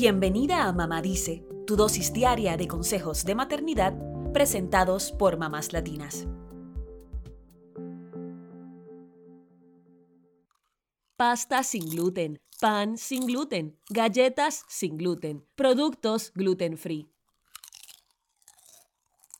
Bienvenida a Mamá Dice, tu dosis diaria de consejos de maternidad presentados por mamás latinas. Pasta sin gluten, pan sin gluten, galletas sin gluten, productos gluten free.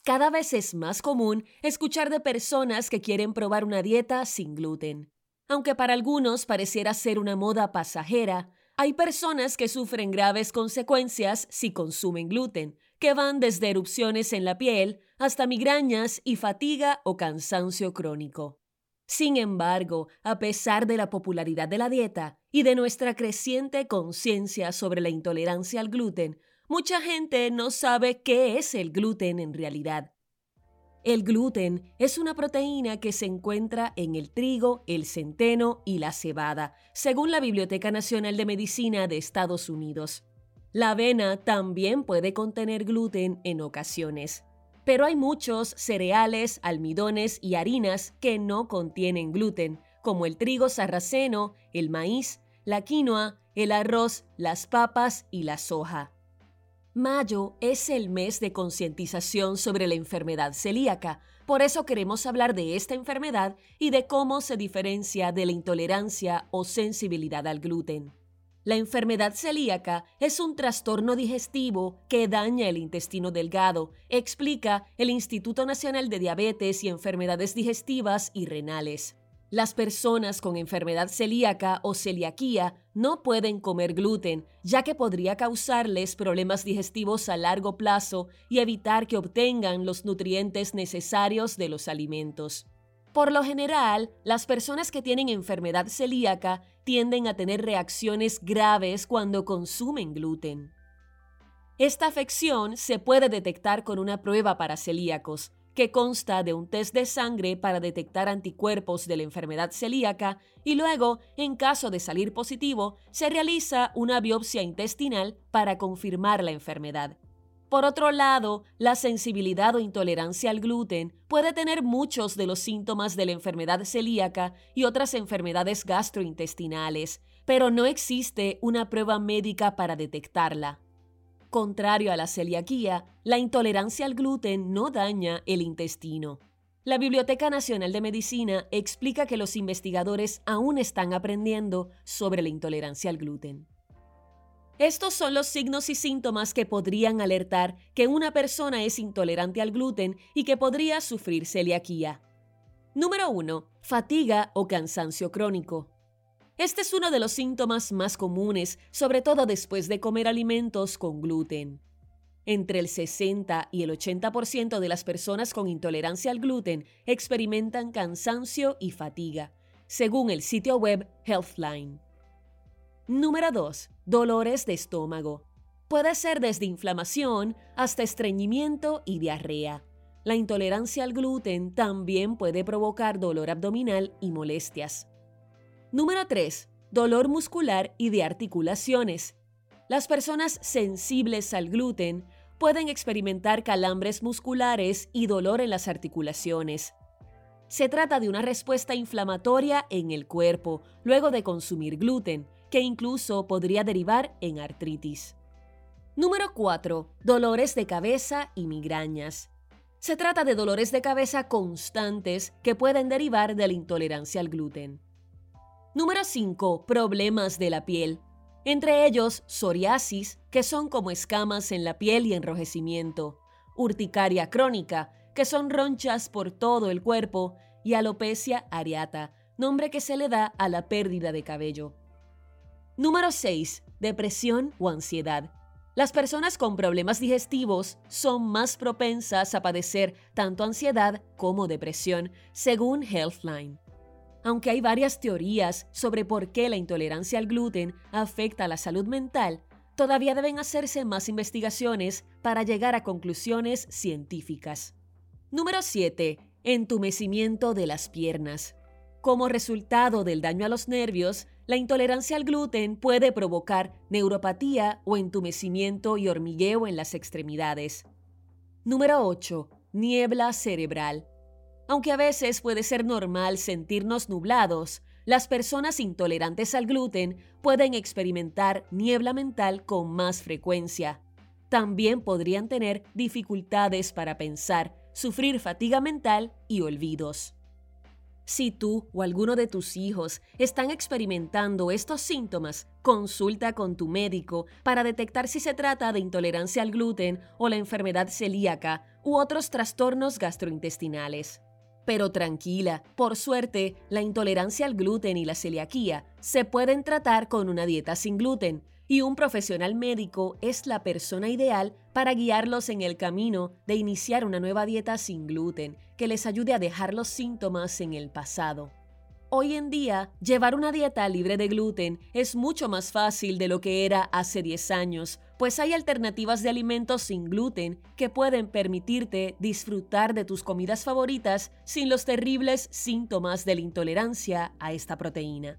Cada vez es más común escuchar de personas que quieren probar una dieta sin gluten. Aunque para algunos pareciera ser una moda pasajera, hay personas que sufren graves consecuencias si consumen gluten, que van desde erupciones en la piel hasta migrañas y fatiga o cansancio crónico. Sin embargo, a pesar de la popularidad de la dieta y de nuestra creciente conciencia sobre la intolerancia al gluten, mucha gente no sabe qué es el gluten en realidad. El gluten es una proteína que se encuentra en el trigo, el centeno y la cebada, según la Biblioteca Nacional de Medicina de Estados Unidos. La avena también puede contener gluten en ocasiones pero hay muchos cereales, almidones y harinas que no contienen gluten, como el trigo sarraceno, el maíz, la quinoa, el arroz, las papas y la soja. Mayo es el mes de concientización sobre la enfermedad celíaca, por eso queremos hablar de esta enfermedad y de cómo se diferencia de la intolerancia o sensibilidad al gluten. La enfermedad celíaca es un trastorno digestivo que daña el intestino delgado, explica el Instituto Nacional de Diabetes y Enfermedades Digestivas y Renales. Las personas con enfermedad celíaca o celiaquía no pueden comer gluten, ya que podría causarles problemas digestivos a largo plazo y evitar que obtengan los nutrientes necesarios de los alimentos. Por lo general, las personas que tienen enfermedad celíaca tienden a tener reacciones graves cuando consumen gluten. Esta afección se puede detectar con una prueba para celíacos, que consta de un test de sangre para detectar anticuerpos de la enfermedad celíaca y luego, en caso de salir positivo, se realiza una biopsia intestinal para confirmar la enfermedad. Por otro lado, la sensibilidad o intolerancia al gluten puede tener muchos de los síntomas de la enfermedad celíaca y otras enfermedades gastrointestinales, pero no existe una prueba médica para detectarla. Contrario a la celiaquía, la intolerancia al gluten no daña el intestino. La Biblioteca Nacional de Medicina explica que los investigadores aún están aprendiendo sobre la intolerancia al gluten. Estos son los signos y síntomas que podrían alertar que una persona es intolerante al gluten y que podría sufrir celiaquía. Número 1. Fatiga o cansancio crónico. Este es uno de los síntomas más comunes, sobre todo después de comer alimentos con gluten. Entre el 60 y el 80% de las personas con intolerancia al gluten experimentan cansancio y fatiga, según el sitio web Healthline. Número 2. Dolores de estómago. Puede ser desde inflamación hasta estreñimiento y diarrea. La intolerancia al gluten también puede provocar dolor abdominal y molestias. Número 3. Dolor muscular y de articulaciones. Las personas sensibles al gluten pueden experimentar calambres musculares y dolor en las articulaciones. Se trata de una respuesta inflamatoria en el cuerpo luego de consumir gluten, que incluso podría derivar en artritis. Número 4. Dolores de cabeza y migrañas. Se trata de dolores de cabeza constantes que pueden derivar de la intolerancia al gluten. Número 5. Problemas de la piel. Entre ellos, psoriasis, que son como escamas en la piel y enrojecimiento, urticaria crónica, que son ronchas por todo el cuerpo, y alopecia areata, nombre que se le da a la pérdida de cabello. Número 6. Depresión o ansiedad. Las personas con problemas digestivos son más propensas a padecer tanto ansiedad como depresión, según Healthline. Aunque hay varias teorías sobre por qué la intolerancia al gluten afecta a la salud mental, todavía deben hacerse más investigaciones para llegar a conclusiones científicas. Número 7. Entumecimiento de las piernas. Como resultado del daño a los nervios, la intolerancia al gluten puede provocar neuropatía o entumecimiento y hormigueo en las extremidades. Número 8. Niebla cerebral. Aunque a veces puede ser normal sentirnos nublados, las personas intolerantes al gluten pueden experimentar niebla mental con más frecuencia. También podrían tener dificultades para pensar, sufrir fatiga mental y olvidos. Si tú o alguno de tus hijos están experimentando estos síntomas, consulta con tu médico para detectar si se trata de intolerancia al gluten o la enfermedad celíaca u otros trastornos gastrointestinales. Pero tranquila, por suerte, la intolerancia al gluten y la celiaquía se pueden tratar con una dieta sin gluten, y un profesional médico es la persona ideal para guiarlos en el camino de iniciar una nueva dieta sin gluten que les ayude a dejar los síntomas en el pasado. Hoy en día, llevar una dieta libre de gluten es mucho más fácil de lo que era hace 10 años, pues hay alternativas de alimentos sin gluten que pueden permitirte disfrutar de tus comidas favoritas sin los terribles síntomas de la intolerancia a esta proteína.